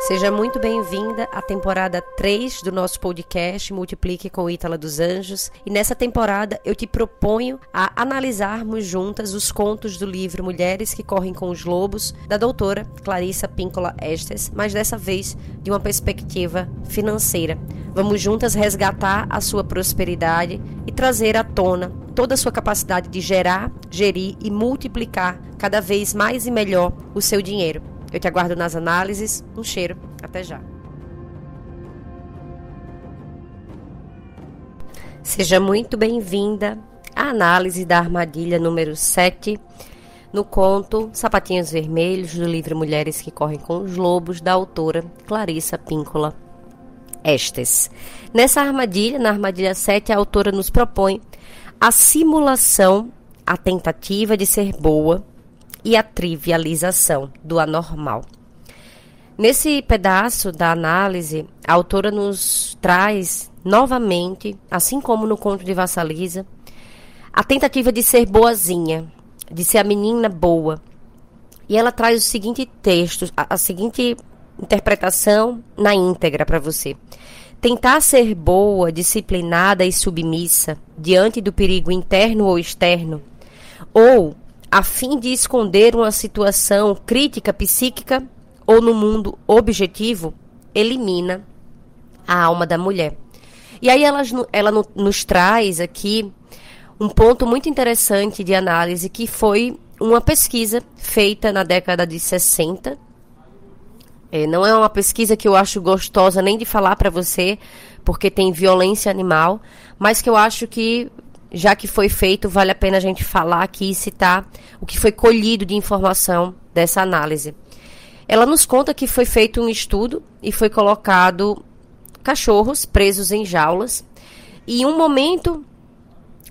Seja muito bem-vinda à temporada 3 do nosso podcast Multiplique com Ítala dos Anjos. E nessa temporada eu te proponho a analisarmos juntas os contos do livro Mulheres que Correm com os Lobos, da doutora Clarissa Píncola Estes, mas dessa vez de uma perspectiva financeira. Vamos juntas resgatar a sua prosperidade e trazer à tona toda a sua capacidade de gerar, gerir e multiplicar cada vez mais e melhor o seu dinheiro. Eu te aguardo nas análises. Um cheiro. Até já. Seja muito bem-vinda à análise da armadilha número 7 no conto Sapatinhos Vermelhos do livro Mulheres que Correm com os Lobos, da autora Clarissa Píncola Estes. Nessa armadilha, na armadilha 7, a autora nos propõe a simulação, a tentativa de ser boa e a trivialização do anormal. Nesse pedaço da análise, a autora nos traz novamente, assim como no conto de Vassalisa, a tentativa de ser boazinha, de ser a menina boa. E ela traz o seguinte texto, a, a seguinte interpretação na íntegra para você. Tentar ser boa, disciplinada e submissa diante do perigo interno ou externo, ou a fim de esconder uma situação crítica psíquica ou no mundo objetivo, elimina a alma da mulher. E aí ela, ela nos traz aqui um ponto muito interessante de análise que foi uma pesquisa feita na década de 60. É, não é uma pesquisa que eu acho gostosa nem de falar para você, porque tem violência animal, mas que eu acho que já que foi feito, vale a pena a gente falar aqui e citar o que foi colhido de informação dessa análise. Ela nos conta que foi feito um estudo e foi colocado cachorros presos em jaulas. E em um momento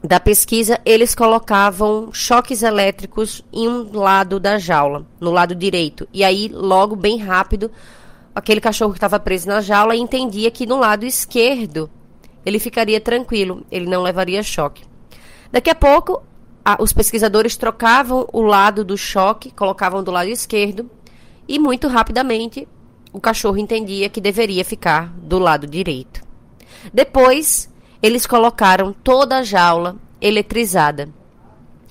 da pesquisa, eles colocavam choques elétricos em um lado da jaula, no lado direito. E aí, logo, bem rápido, aquele cachorro que estava preso na jaula entendia que no lado esquerdo ele ficaria tranquilo, ele não levaria choque. Daqui a pouco, a, os pesquisadores trocavam o lado do choque, colocavam do lado esquerdo, e muito rapidamente o cachorro entendia que deveria ficar do lado direito. Depois, eles colocaram toda a jaula eletrizada.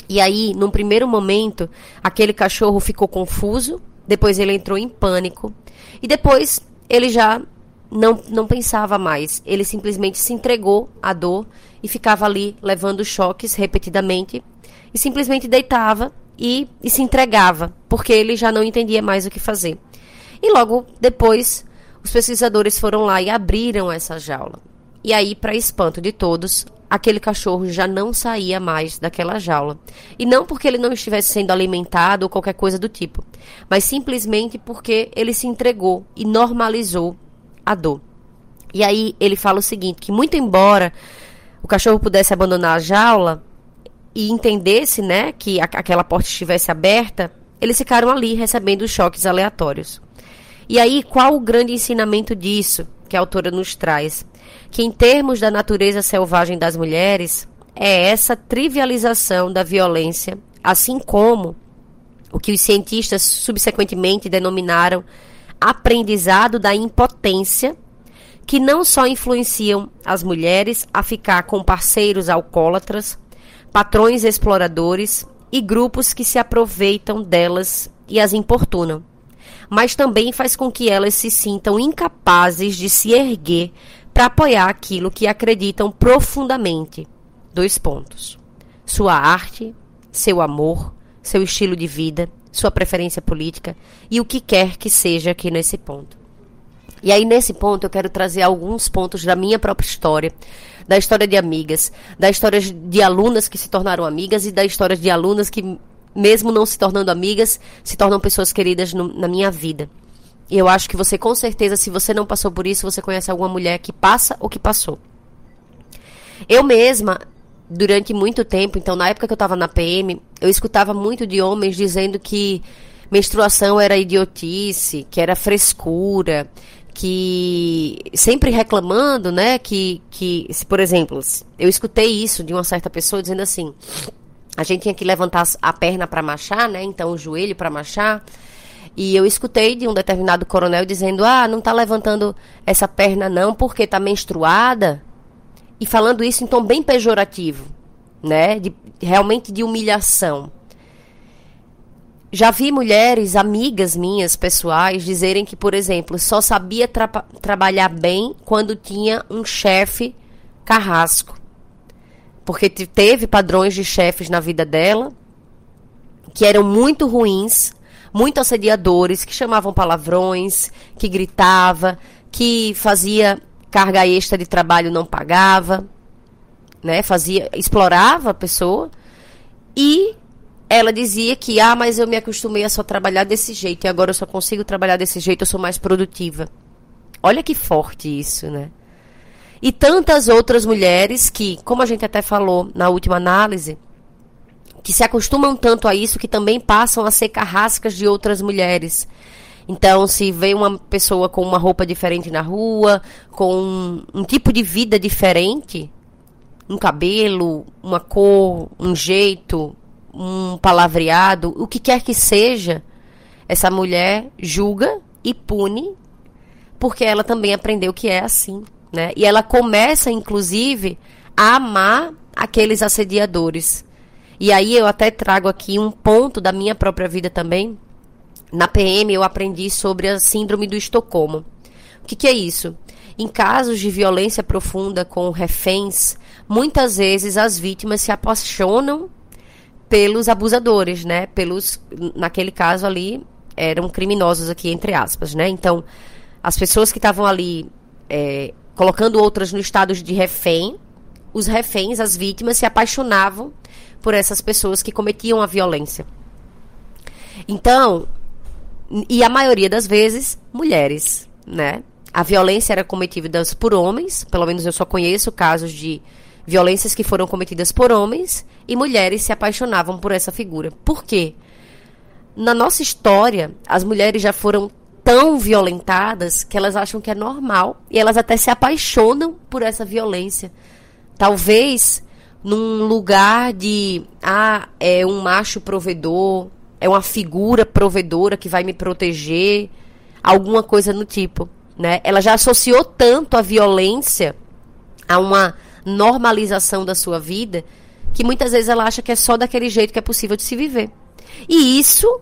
E aí, num primeiro momento, aquele cachorro ficou confuso, depois ele entrou em pânico, e depois ele já não, não pensava mais. Ele simplesmente se entregou à dor e ficava ali levando choques repetidamente e simplesmente deitava e, e se entregava, porque ele já não entendia mais o que fazer. E logo depois, os pesquisadores foram lá e abriram essa jaula. E aí, para espanto de todos, aquele cachorro já não saía mais daquela jaula. E não porque ele não estivesse sendo alimentado ou qualquer coisa do tipo, mas simplesmente porque ele se entregou e normalizou a dor. E aí ele fala o seguinte, que muito embora o cachorro pudesse abandonar a jaula e entendesse, né, que a, aquela porta estivesse aberta, eles ficaram ali recebendo choques aleatórios. E aí, qual o grande ensinamento disso que a autora nos traz? Que em termos da natureza selvagem das mulheres, é essa trivialização da violência, assim como o que os cientistas subsequentemente denominaram aprendizado da impotência, que não só influenciam as mulheres a ficar com parceiros alcoólatras, patrões exploradores e grupos que se aproveitam delas e as importunam, mas também faz com que elas se sintam incapazes de se erguer para apoiar aquilo que acreditam profundamente. Dois pontos: sua arte, seu amor, seu estilo de vida, sua preferência política e o que quer que seja aqui nesse ponto. E aí, nesse ponto, eu quero trazer alguns pontos da minha própria história, da história de amigas, da história de alunas que se tornaram amigas e da história de alunas que, mesmo não se tornando amigas, se tornam pessoas queridas no, na minha vida. E eu acho que você, com certeza, se você não passou por isso, você conhece alguma mulher que passa ou que passou. Eu mesma, durante muito tempo, então na época que eu estava na PM, eu escutava muito de homens dizendo que menstruação era idiotice, que era frescura, que sempre reclamando, né, que que, por exemplo, eu escutei isso de uma certa pessoa dizendo assim: a gente tinha que levantar a perna para machar, né, então o joelho para machar. E eu escutei de um determinado coronel dizendo: "Ah, não está levantando essa perna não porque está menstruada". E falando isso em tom bem pejorativo, né? De, realmente de humilhação. Já vi mulheres, amigas minhas, pessoais, dizerem que, por exemplo, só sabia tra trabalhar bem quando tinha um chefe carrasco. Porque teve padrões de chefes na vida dela que eram muito ruins, muito assediadores, que chamavam palavrões, que gritava, que fazia carga extra de trabalho não pagava, né? Fazia, explorava a pessoa e ela dizia que, ah, mas eu me acostumei a só trabalhar desse jeito e agora eu só consigo trabalhar desse jeito, eu sou mais produtiva. Olha que forte isso, né? E tantas outras mulheres que, como a gente até falou na última análise, que se acostumam tanto a isso que também passam a ser carrascas de outras mulheres. Então, se vê uma pessoa com uma roupa diferente na rua, com um, um tipo de vida diferente, um cabelo, uma cor, um jeito, um palavreado, o que quer que seja, essa mulher julga e pune, porque ela também aprendeu que é assim, né? E ela começa, inclusive, a amar aqueles assediadores. E aí eu até trago aqui um ponto da minha própria vida também. Na PM eu aprendi sobre a síndrome do Estocolmo. O que, que é isso? Em casos de violência profunda com reféns, muitas vezes as vítimas se apaixonam pelos abusadores, né? Pelos, naquele caso ali, eram criminosos aqui, entre aspas, né? Então, as pessoas que estavam ali é, colocando outras no estado de refém, os reféns, as vítimas, se apaixonavam por essas pessoas que cometiam a violência. Então, e a maioria das vezes, mulheres, né? A violência era cometida por homens, pelo menos eu só conheço casos de violências que foram cometidas por homens e mulheres se apaixonavam por essa figura. Por quê? Na nossa história, as mulheres já foram tão violentadas que elas acham que é normal e elas até se apaixonam por essa violência. Talvez num lugar de ah, é um macho provedor, é uma figura provedora que vai me proteger, alguma coisa no tipo, né? Ela já associou tanto a violência a uma normalização da sua vida, que muitas vezes ela acha que é só daquele jeito que é possível de se viver. E isso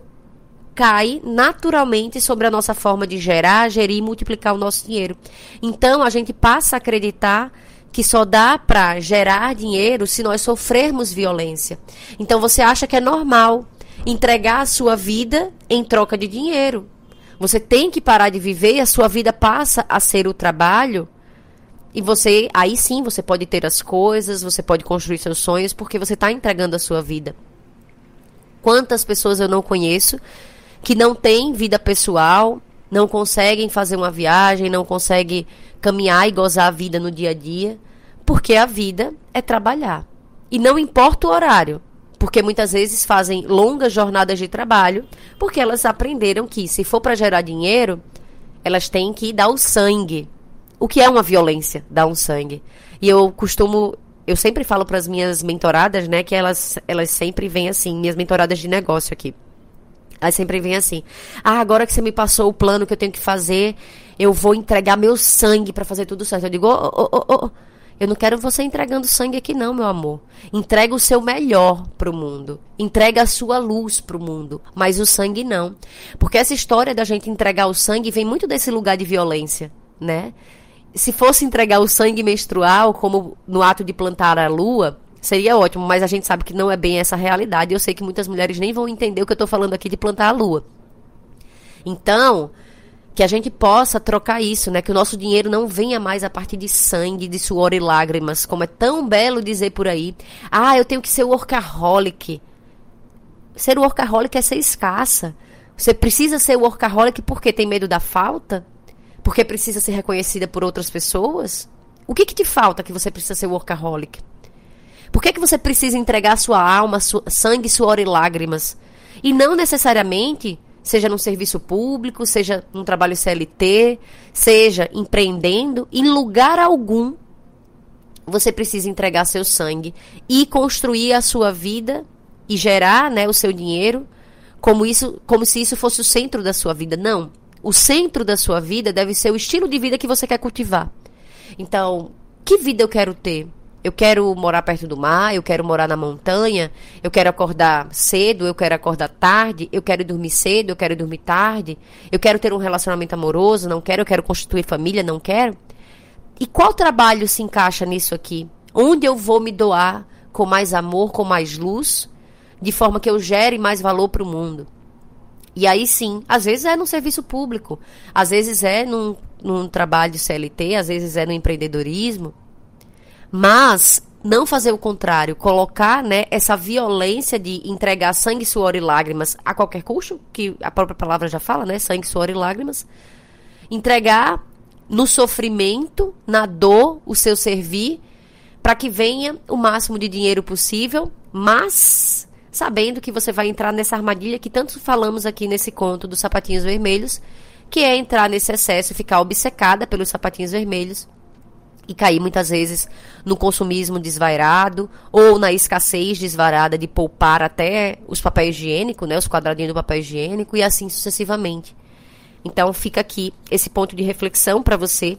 cai naturalmente sobre a nossa forma de gerar, gerir e multiplicar o nosso dinheiro. Então a gente passa a acreditar que só dá para gerar dinheiro se nós sofrermos violência. Então você acha que é normal entregar a sua vida em troca de dinheiro. Você tem que parar de viver e a sua vida passa a ser o trabalho e você, aí sim, você pode ter as coisas, você pode construir seus sonhos, porque você está entregando a sua vida. Quantas pessoas eu não conheço que não têm vida pessoal, não conseguem fazer uma viagem, não conseguem caminhar e gozar a vida no dia a dia, porque a vida é trabalhar. E não importa o horário, porque muitas vezes fazem longas jornadas de trabalho, porque elas aprenderam que se for para gerar dinheiro, elas têm que dar o sangue o que é uma violência, dar um sangue. E eu costumo, eu sempre falo para as minhas mentoradas, né, que elas, elas sempre vêm assim, minhas mentoradas de negócio aqui. Elas sempre vêm assim: "Ah, agora que você me passou o plano que eu tenho que fazer, eu vou entregar meu sangue para fazer tudo certo". Eu digo: "Oh, oh, oh, eu não quero você entregando sangue aqui não, meu amor. Entrega o seu melhor pro mundo. Entrega a sua luz pro mundo, mas o sangue não. Porque essa história da gente entregar o sangue vem muito desse lugar de violência, né? se fosse entregar o sangue menstrual, como no ato de plantar a lua, seria ótimo, mas a gente sabe que não é bem essa realidade. Eu sei que muitas mulheres nem vão entender o que eu estou falando aqui de plantar a lua. Então, que a gente possa trocar isso, né? Que o nosso dinheiro não venha mais a partir de sangue, de suor e lágrimas, como é tão belo dizer por aí. Ah, eu tenho que ser workaholic. Ser workaholic é ser escassa. Você precisa ser workaholic porque tem medo da falta? porque precisa ser reconhecida por outras pessoas? O que, que te falta que você precisa ser workaholic? Por que, que você precisa entregar sua alma, sua, sangue, suor e lágrimas? E não necessariamente, seja num serviço público, seja num trabalho CLT, seja empreendendo, em lugar algum você precisa entregar seu sangue e construir a sua vida e gerar né, o seu dinheiro como isso, como se isso fosse o centro da sua vida. Não. O centro da sua vida deve ser o estilo de vida que você quer cultivar. Então, que vida eu quero ter? Eu quero morar perto do mar, eu quero morar na montanha, eu quero acordar cedo, eu quero acordar tarde, eu quero dormir cedo, eu quero dormir tarde, eu quero ter um relacionamento amoroso, não quero, eu quero constituir família, não quero. E qual trabalho se encaixa nisso aqui? Onde eu vou me doar com mais amor, com mais luz, de forma que eu gere mais valor para o mundo? E aí sim, às vezes é no serviço público, às vezes é num, num trabalho CLT, às vezes é no empreendedorismo. Mas não fazer o contrário, colocar né, essa violência de entregar sangue, suor e lágrimas a qualquer custo, que a própria palavra já fala, né? Sangue, suor e lágrimas. Entregar no sofrimento, na dor, o seu servir, para que venha o máximo de dinheiro possível, mas sabendo que você vai entrar nessa armadilha que tanto falamos aqui nesse conto dos sapatinhos vermelhos, que é entrar nesse excesso ficar obcecada pelos sapatinhos vermelhos e cair muitas vezes no consumismo desvairado ou na escassez desvarada de poupar até os papéis higiênicos, né, os quadradinhos do papel higiênico e assim sucessivamente. Então fica aqui esse ponto de reflexão para você.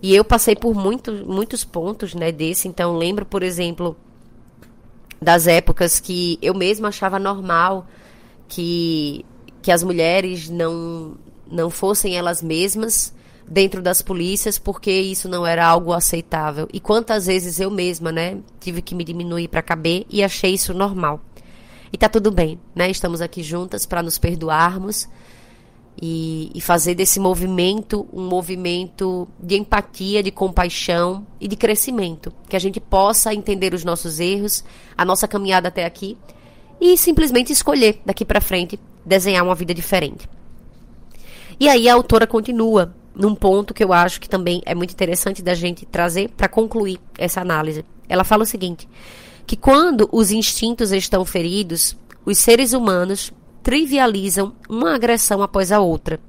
E eu passei por muito, muitos pontos, né, desse. Então lembro, por exemplo, das épocas que eu mesma achava normal que, que as mulheres não, não fossem elas mesmas dentro das polícias porque isso não era algo aceitável. E quantas vezes eu mesma, né, tive que me diminuir para caber e achei isso normal. E tá tudo bem, né? Estamos aqui juntas para nos perdoarmos e, e, fazer desse movimento um movimento de empatia, de compaixão e de crescimento. Que a gente possa entender os nossos erros, a nossa caminhada até aqui e simplesmente escolher daqui para frente desenhar uma vida diferente. E aí a autora continua num ponto que eu acho que também é muito interessante da gente trazer para concluir essa análise. Ela fala o seguinte: que quando os instintos estão feridos, os seres humanos trivializam uma agressão após a outra.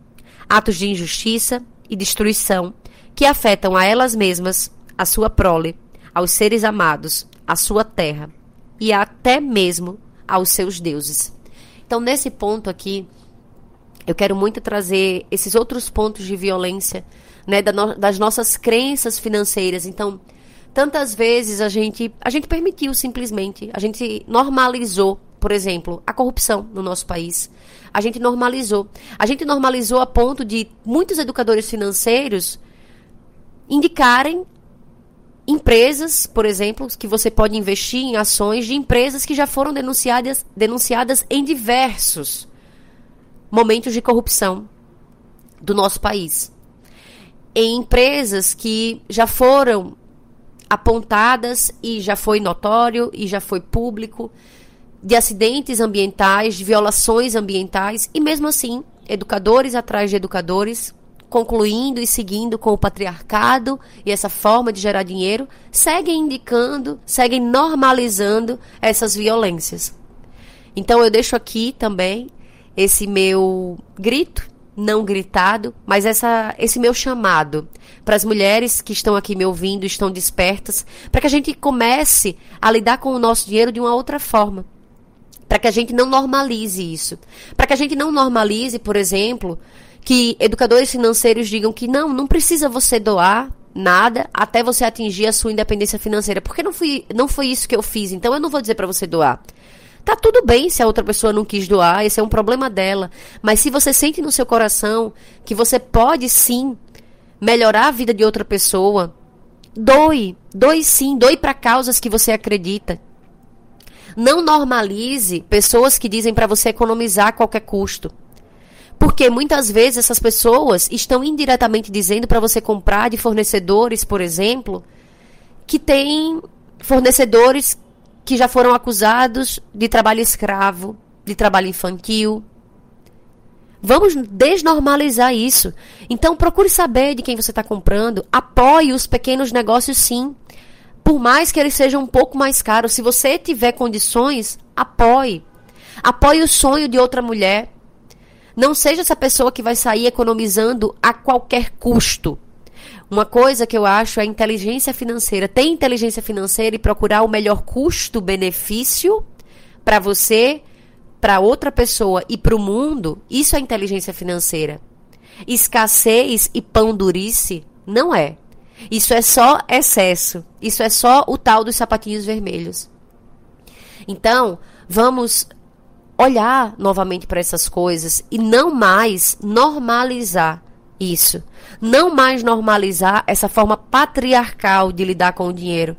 Atos de injustiça e destruição que afetam a elas mesmas, a sua prole, aos seres amados, a sua terra e até mesmo aos seus deuses. Então, nesse ponto aqui, eu quero muito trazer esses outros pontos de violência, né, das nossas crenças financeiras. Então, tantas vezes a gente, a gente permitiu simplesmente, a gente normalizou por exemplo, a corrupção no nosso país. A gente normalizou. A gente normalizou a ponto de muitos educadores financeiros indicarem empresas, por exemplo, que você pode investir em ações de empresas que já foram denunciadas, denunciadas em diversos momentos de corrupção do nosso país. Em empresas que já foram apontadas e já foi notório e já foi público de acidentes ambientais, de violações ambientais, e mesmo assim, educadores atrás de educadores, concluindo e seguindo com o patriarcado e essa forma de gerar dinheiro, seguem indicando, seguem normalizando essas violências. Então eu deixo aqui também esse meu grito, não gritado, mas essa, esse meu chamado para as mulheres que estão aqui me ouvindo, estão despertas, para que a gente comece a lidar com o nosso dinheiro de uma outra forma para que a gente não normalize isso. Para que a gente não normalize, por exemplo, que educadores financeiros digam que não, não precisa você doar nada até você atingir a sua independência financeira. Porque não, fui, não foi isso que eu fiz, então eu não vou dizer para você doar. Tá tudo bem se a outra pessoa não quis doar, esse é um problema dela. Mas se você sente no seu coração que você pode sim melhorar a vida de outra pessoa, doe. Doe sim, doe para causas que você acredita. Não normalize pessoas que dizem para você economizar a qualquer custo. Porque muitas vezes essas pessoas estão indiretamente dizendo para você comprar de fornecedores, por exemplo, que têm fornecedores que já foram acusados de trabalho escravo, de trabalho infantil. Vamos desnormalizar isso. Então procure saber de quem você está comprando. Apoie os pequenos negócios, sim por mais que ele seja um pouco mais caro, se você tiver condições, apoie. Apoie o sonho de outra mulher. Não seja essa pessoa que vai sair economizando a qualquer custo. Uma coisa que eu acho é inteligência financeira. Ter inteligência financeira e procurar o melhor custo-benefício para você para outra pessoa e para o mundo, isso é inteligência financeira. Escassez e pão durice não é. Isso é só excesso. Isso é só o tal dos sapatinhos vermelhos. Então, vamos olhar novamente para essas coisas e não mais normalizar isso. Não mais normalizar essa forma patriarcal de lidar com o dinheiro.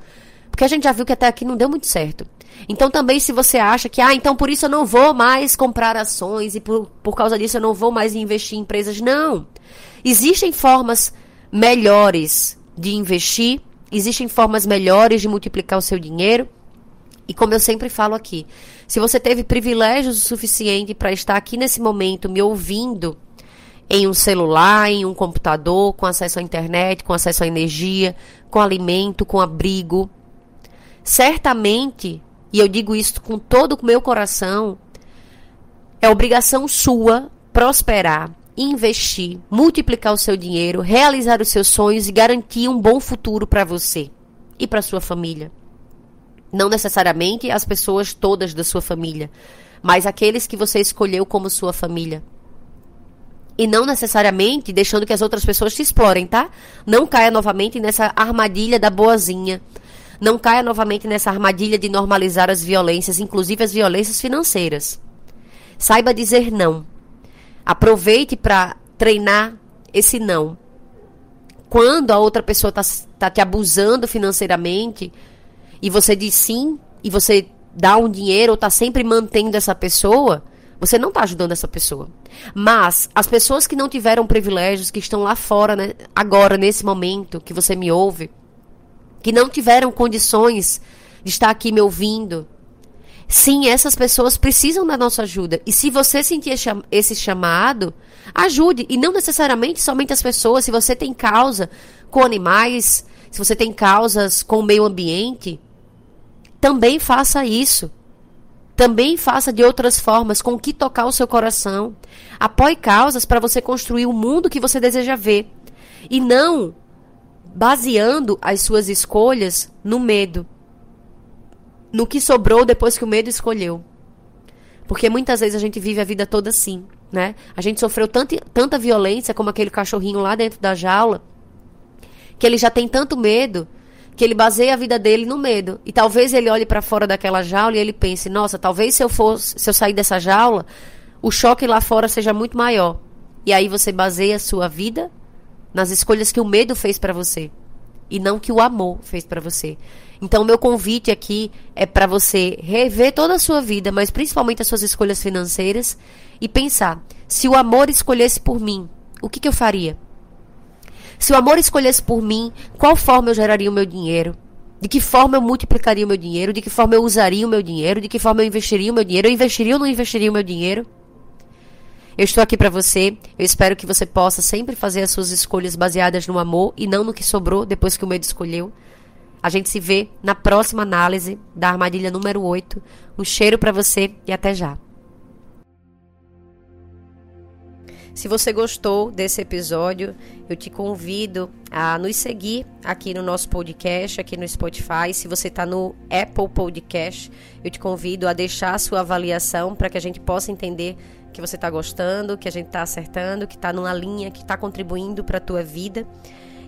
Porque a gente já viu que até aqui não deu muito certo. Então também se você acha que, ah, então por isso eu não vou mais comprar ações e por, por causa disso eu não vou mais investir em empresas. Não. Existem formas melhores de investir, existem formas melhores de multiplicar o seu dinheiro. E como eu sempre falo aqui, se você teve privilégios o suficiente para estar aqui nesse momento me ouvindo em um celular, em um computador, com acesso à internet, com acesso à energia, com alimento, com abrigo, certamente, e eu digo isso com todo o meu coração, é obrigação sua prosperar investir, multiplicar o seu dinheiro, realizar os seus sonhos e garantir um bom futuro para você e para sua família. Não necessariamente as pessoas todas da sua família, mas aqueles que você escolheu como sua família. E não necessariamente deixando que as outras pessoas te explorem, tá? Não caia novamente nessa armadilha da boazinha. Não caia novamente nessa armadilha de normalizar as violências, inclusive as violências financeiras. Saiba dizer não. Aproveite para treinar esse não. Quando a outra pessoa está tá te abusando financeiramente e você diz sim e você dá um dinheiro ou está sempre mantendo essa pessoa, você não está ajudando essa pessoa. Mas as pessoas que não tiveram privilégios, que estão lá fora, né, agora, nesse momento que você me ouve, que não tiveram condições de estar aqui me ouvindo, Sim, essas pessoas precisam da nossa ajuda. E se você sentir esse chamado, ajude. E não necessariamente somente as pessoas. Se você tem causa com animais, se você tem causas com o meio ambiente, também faça isso. Também faça de outras formas, com que tocar o seu coração. Apoie causas para você construir o mundo que você deseja ver. E não baseando as suas escolhas no medo no que sobrou depois que o medo escolheu. Porque muitas vezes a gente vive a vida toda assim, né? A gente sofreu tanta, tanta violência como aquele cachorrinho lá dentro da jaula, que ele já tem tanto medo que ele baseia a vida dele no medo. E talvez ele olhe para fora daquela jaula e ele pense: "Nossa, talvez se eu fosse, se eu sair dessa jaula, o choque lá fora seja muito maior". E aí você baseia a sua vida nas escolhas que o medo fez para você e não que o amor fez para você. Então, meu convite aqui é para você rever toda a sua vida, mas principalmente as suas escolhas financeiras e pensar: se o amor escolhesse por mim, o que, que eu faria? Se o amor escolhesse por mim, qual forma eu geraria o meu dinheiro? De que forma eu multiplicaria o meu dinheiro? De que forma eu usaria o meu dinheiro? De que forma eu investiria o meu dinheiro? Eu investiria ou não investiria o meu dinheiro? Eu estou aqui para você. Eu espero que você possa sempre fazer as suas escolhas baseadas no amor e não no que sobrou depois que o medo escolheu. A gente se vê na próxima análise da armadilha número 8. Um cheiro para você e até já. Se você gostou desse episódio, eu te convido a nos seguir aqui no nosso podcast, aqui no Spotify. Se você está no Apple Podcast, eu te convido a deixar a sua avaliação para que a gente possa entender que você está gostando, que a gente está acertando, que está numa linha que está contribuindo para a tua vida.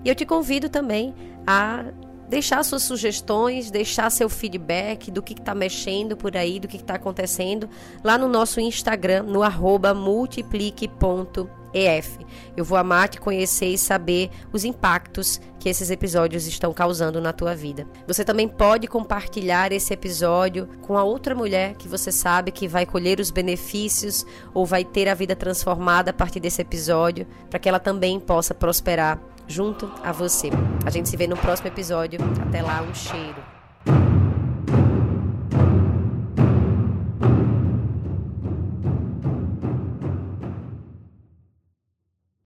E eu te convido também a deixar suas sugestões, deixar seu feedback do que está mexendo por aí, do que está acontecendo lá no nosso Instagram, no arroba multiplique.ef. Eu vou amar te conhecer e saber os impactos que esses episódios estão causando na tua vida. Você também pode compartilhar esse episódio com a outra mulher que você sabe que vai colher os benefícios ou vai ter a vida transformada a partir desse episódio, para que ela também possa prosperar junto a você. A gente se vê no próximo episódio. Até lá, um cheiro.